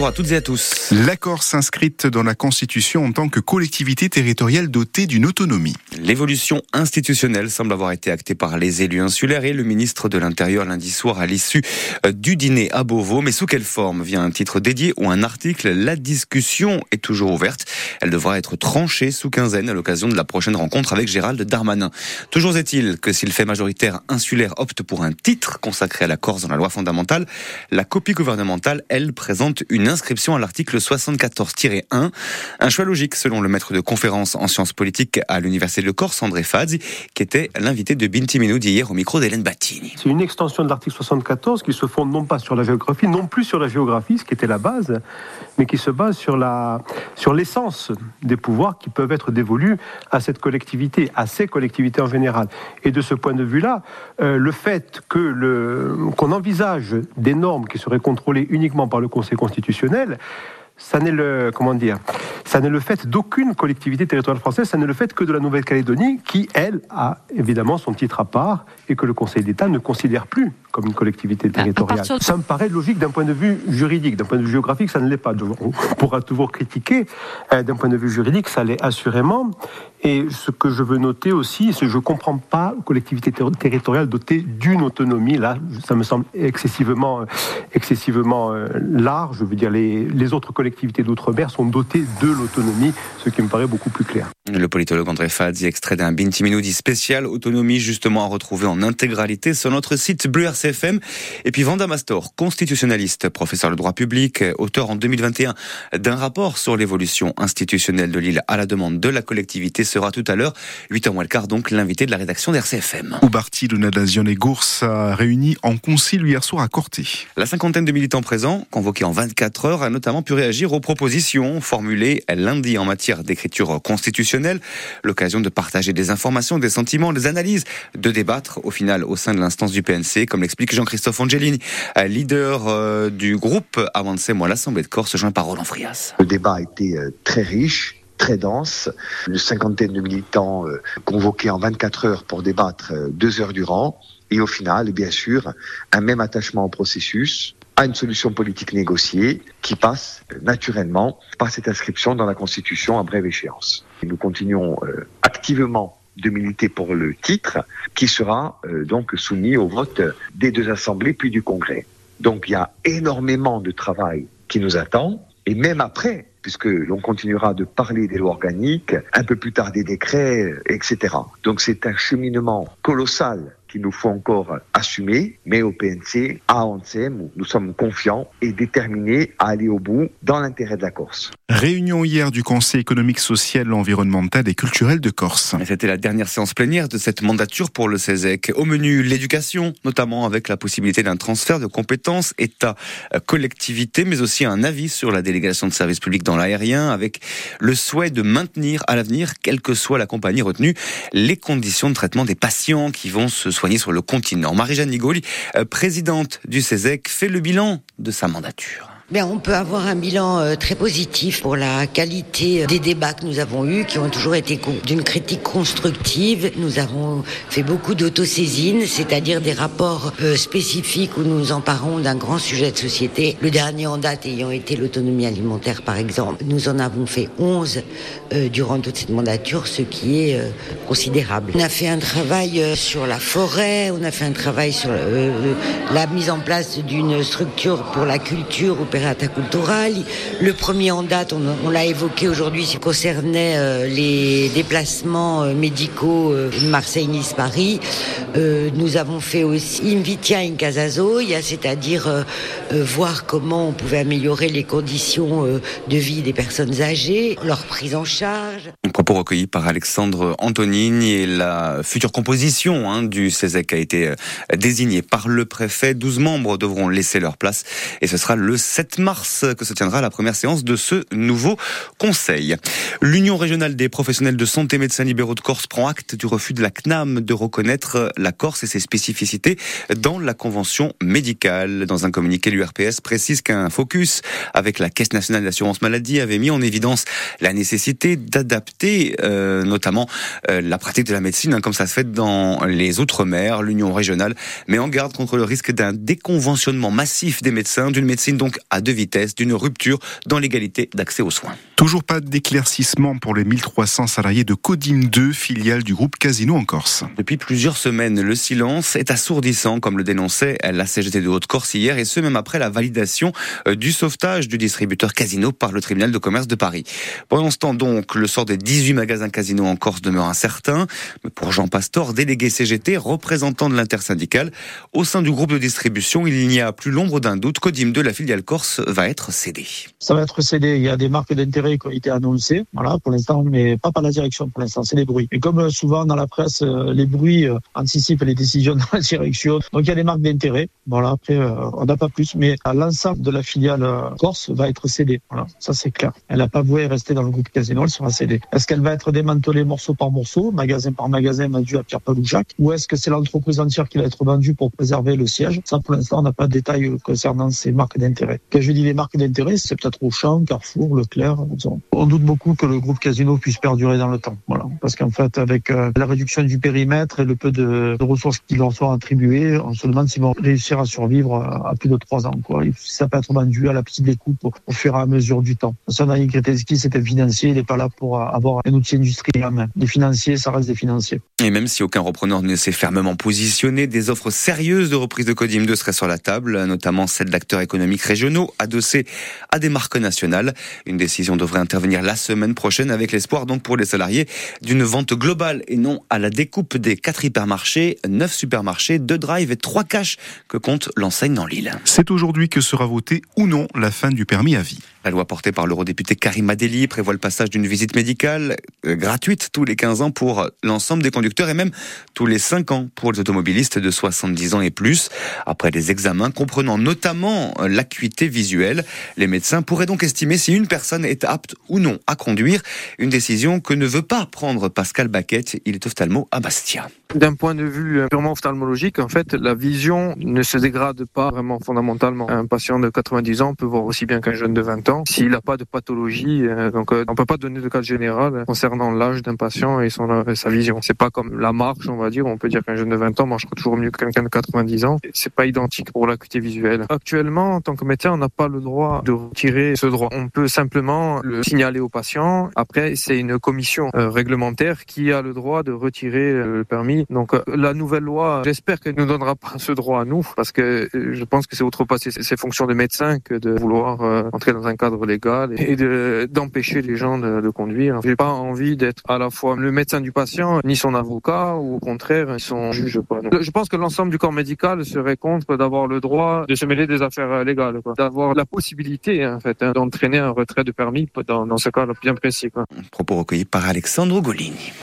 Bonjour à toutes et à tous. L'accord s'inscrite dans la Constitution en tant que collectivité territoriale dotée d'une autonomie. L'évolution institutionnelle semble avoir été actée par les élus insulaires et le ministre de l'Intérieur lundi soir à l'issue euh, du dîner à Beauvau. Mais sous quelle forme Via un titre dédié ou un article? La discussion est toujours ouverte. Elle devra être tranchée sous quinzaine à l'occasion de la prochaine rencontre avec Gérald Darmanin. Toujours est-il que si le fait majoritaire insulaire opte pour un titre consacré à la Corse dans la loi fondamentale, la copie gouvernementale, elle, présente une inscription à l'article 74-1. Un choix logique selon le maître de conférence en sciences politiques à l'Université de Corse, André Fadzi, qui était l'invité de Binti Minoudi hier au micro d'Hélène Battini. C'est une extension de l'article 74 qui se fonde non pas sur la géographie, non plus sur la géographie, ce qui était la base, mais qui se base sur sur l'essence des pouvoirs qui peuvent être dévolus à cette collectivité, à ces collectivités en général. Et de ce point de vue-là, euh, le fait que qu'on envisage des normes qui seraient contrôlées uniquement par le Conseil constitutionnel ça n'est le comment dire, ça n'est le fait d'aucune collectivité territoriale française, ça n'est le fait que de la Nouvelle-Calédonie qui, elle, a évidemment son titre à part et que le Conseil d'État ne considère plus comme une collectivité territoriale. Ça me paraît logique d'un point de vue juridique, d'un point de vue géographique, ça ne l'est pas. On pourra toujours critiquer. Euh, d'un point de vue juridique, ça l'est assurément. Et ce que je veux noter aussi, c'est que je ne comprends pas collectivité territoriale dotée d'une autonomie. Là, ça me semble excessivement, excessivement euh, large. Je veux dire, les, les autres collectivités d'outre-mer sont dotées de l'autonomie, ce qui me paraît beaucoup plus clair. Le politologue André Fadzi, extrait d'un Binti Minoudi spécial autonomie, justement à retrouver en intégralité sur notre site Bleu RCFM. Et puis Vanda Mastor, constitutionnaliste, professeur de droit public, auteur en 2021 d'un rapport sur l'évolution institutionnelle de l'île à la demande de la collectivité, sera tout à l'heure, 8h moins le quart, donc l'invité de la rédaction d'RCFM. Oubarti, Donadazion et Gours a réuni en concile hier soir à Corté. La cinquantaine de militants présents, convoqués en 24 heures, a notamment pu réagir aux propositions formulées lundi en matière d'écriture constitutionnelle L'occasion de partager des informations, des sentiments, des analyses, de débattre au final au sein de l'instance du PNC, comme l'explique Jean-Christophe Angelini, leader euh, du groupe Avancez moi l'Assemblée de Corse, joint par Roland Frias. Le débat a été euh, très riche très dense, une cinquantaine de militants euh, convoqués en 24 heures pour débattre deux heures durant, et au final, bien sûr, un même attachement au processus, à une solution politique négociée qui passe euh, naturellement par cette inscription dans la Constitution à brève échéance. nous continuons euh, activement de militer pour le titre qui sera euh, donc soumis au vote des deux assemblées puis du Congrès. Donc il y a énormément de travail qui nous attend et même après, puisque l'on continuera de parler des lois organiques, un peu plus tard des décrets, etc. Donc c'est un cheminement colossal qu'il nous faut encore assumer, mais au PNC, à ANSEM, nous sommes confiants et déterminés à aller au bout dans l'intérêt de la Corse. Réunion hier du Conseil économique, social, environnemental et culturel de Corse. C'était la dernière séance plénière de cette mandature pour le CESEC. Au menu, l'éducation, notamment avec la possibilité d'un transfert de compétences État-collectivité, mais aussi un avis sur la délégation de services publics dans l'aérien, avec le souhait de maintenir à l'avenir, quelle que soit la compagnie retenue, les conditions de traitement des patients qui vont se sur le continent. Marie-Jeanne Nigoli, euh, présidente du CESEC, fait le bilan de sa mandature. Bien, on peut avoir un bilan euh, très positif pour la qualité euh, des débats que nous avons eus, qui ont toujours été d'une critique constructive. Nous avons fait beaucoup d'autosaisine, c'est-à-dire des rapports euh, spécifiques où nous emparons d'un grand sujet de société. Le dernier en date ayant été l'autonomie alimentaire, par exemple. Nous en avons fait 11 durant toute cette mandature, ce qui est considérable. On a fait un travail sur la forêt, on a fait un travail sur la mise en place d'une structure pour la culture, le premier en date, on, l'a évoqué aujourd'hui, concernait euh, les déplacements euh, médicaux euh, Marseille-Nice-Paris. nous avons fait aussi Invitia in c'est-à-dire voir comment on pouvait améliorer les conditions de vie des personnes âgées, leur prise en charge. Un propos recueilli par Alexandre Antonini et la future composition hein, du CESEC a été désignée par le préfet. 12 membres devront laisser leur place et ce sera le 7 mars que se tiendra la première séance de ce nouveau conseil. L'Union régionale des professionnels de santé médecins libéraux de Corse prend acte du refus de la CNAM de reconnaître la Corse et ses spécificités dans la convention médicale. Dans un communiqué, l'URPS précise qu'un focus avec la Caisse nationale d'assurance maladie avait mis en évidence la nécessité d'adapter euh, notamment euh, la pratique de la médecine, hein, comme ça se fait dans les Outre-mer. L'Union régionale met en garde contre le risque d'un déconventionnement massif des médecins, d'une médecine donc à à deux vitesses d'une rupture dans l'égalité d'accès aux soins. Toujours pas d'éclaircissement pour les 1300 salariés de Codim 2, filiale du groupe Casino en Corse. Depuis plusieurs semaines, le silence est assourdissant, comme le dénonçait la CGT de Haute-Corse hier, et ce même après la validation euh, du sauvetage du distributeur Casino par le tribunal de commerce de Paris. Pendant ce temps donc, le sort des 18 magasins Casino en Corse demeure incertain. Mais pour Jean Pastor, délégué CGT, représentant de l'intersyndicale, au sein du groupe de distribution, il n'y a plus l'ombre d'un doute. Codim 2, la filiale Corse, va être cédée. Ça va être cédé. Il y a des marques d'intérêt qui ont été annoncées, voilà, pour l'instant, mais pas par la direction pour l'instant, c'est des bruits. Et comme euh, souvent dans la presse, euh, les bruits euh, anticipent les décisions de la direction. Donc il y a des marques d'intérêt. Voilà, après, on n'a pas plus, mais l'ensemble de la filiale Corse va être cédée. Voilà, ça c'est clair. Elle n'a pas voué rester dans le groupe Casino, elle sera cédée. Est-ce qu'elle va être démantelée morceau par morceau, magasin par magasin, vendue à Pierre Paloujac, ou est-ce que c'est l'entreprise entière qui va être vendue pour préserver le siège? Ça, pour l'instant, on n'a pas de détails concernant ces marques d'intérêt. Quand je dis les marques d'intérêt, c'est peut-être Auchan, Carrefour, Leclerc. On doute beaucoup que le groupe Casino puisse perdurer dans le temps. Voilà. Parce qu'en fait, avec euh, la réduction du périmètre et le peu de, ressources qui leur sont attribuées, on se demande s'ils vont réussir à survivre à, plus de trois ans. Ça peut être vendu à la petite découpe au, fur et à mesure du temps. Sonny Kreteski, c'était financier, il n'est pas là pour avoir un outil industriel à main. Les financiers, ça reste des financiers. Et même si aucun repreneur ne s'est fermement positionné, des offres sérieuses de reprise de Codim 2 seraient sur la table, notamment celles d'acteurs économiques régionaux adossés à des marques nationales. Une décision devrait intervenir la semaine prochaine avec l'espoir donc pour les salariés d'une vente globale et non à la découpe des quatre hypermarchés, neuf supermarchés, deux drives et trois caches que compte l'enseigne dans l'île. C'est aujourd'hui que sera votée ou non la fin du permis à vie. La loi portée par l'eurodéputé Karim Adeli prévoit le passage d'une visite médicale euh, gratuite tous les 15 ans pour l'ensemble des conducteurs et même tous les 5 ans pour les automobilistes de 70 ans et plus. Après des examens comprenant notamment l'acuité visuelle, les médecins pourraient donc estimer si une personne est apte ou non à conduire. Une décision que ne veut pas prendre Pascal Baquette. Il est ophtalmo à Bastia. D'un point de vue euh, purement ophtalmologique, en fait, la vision ne se dégrade pas vraiment fondamentalement. Un patient de 90 ans peut voir aussi bien qu'un jeune de 20 ans s'il n'a pas de pathologie. Euh, donc, euh, on peut pas donner de cas général concernant l'âge d'un patient et, son, sa vision. C'est pas comme la marche, on va dire. On peut dire qu'un jeune de 20 ans marchera toujours mieux que quelqu'un de 90 ans. C'est pas identique pour l'acuité visuelle. Actuellement, en tant que médecin, on n'a pas le droit de retirer ce droit. On peut simplement le signaler au patient. Après, c'est une commission réglementaire qui a le droit de retirer le permis donc euh, la nouvelle loi, j'espère qu'elle ne donnera pas ce droit à nous, parce que euh, je pense que c'est outrepasser ses fonctions de médecin que de vouloir euh, entrer dans un cadre légal et d'empêcher les gens de, de conduire. J'ai pas envie d'être à la fois le médecin du patient, ni son avocat, ou au contraire, son juge. Quoi. je pense que l'ensemble du corps médical serait contre d'avoir le droit de se mêler des affaires légales, d'avoir la possibilité en fait hein, d'entraîner un retrait de permis dans, dans ce cas bien précis. Quoi. Propos recueillis par Alexandre Golini.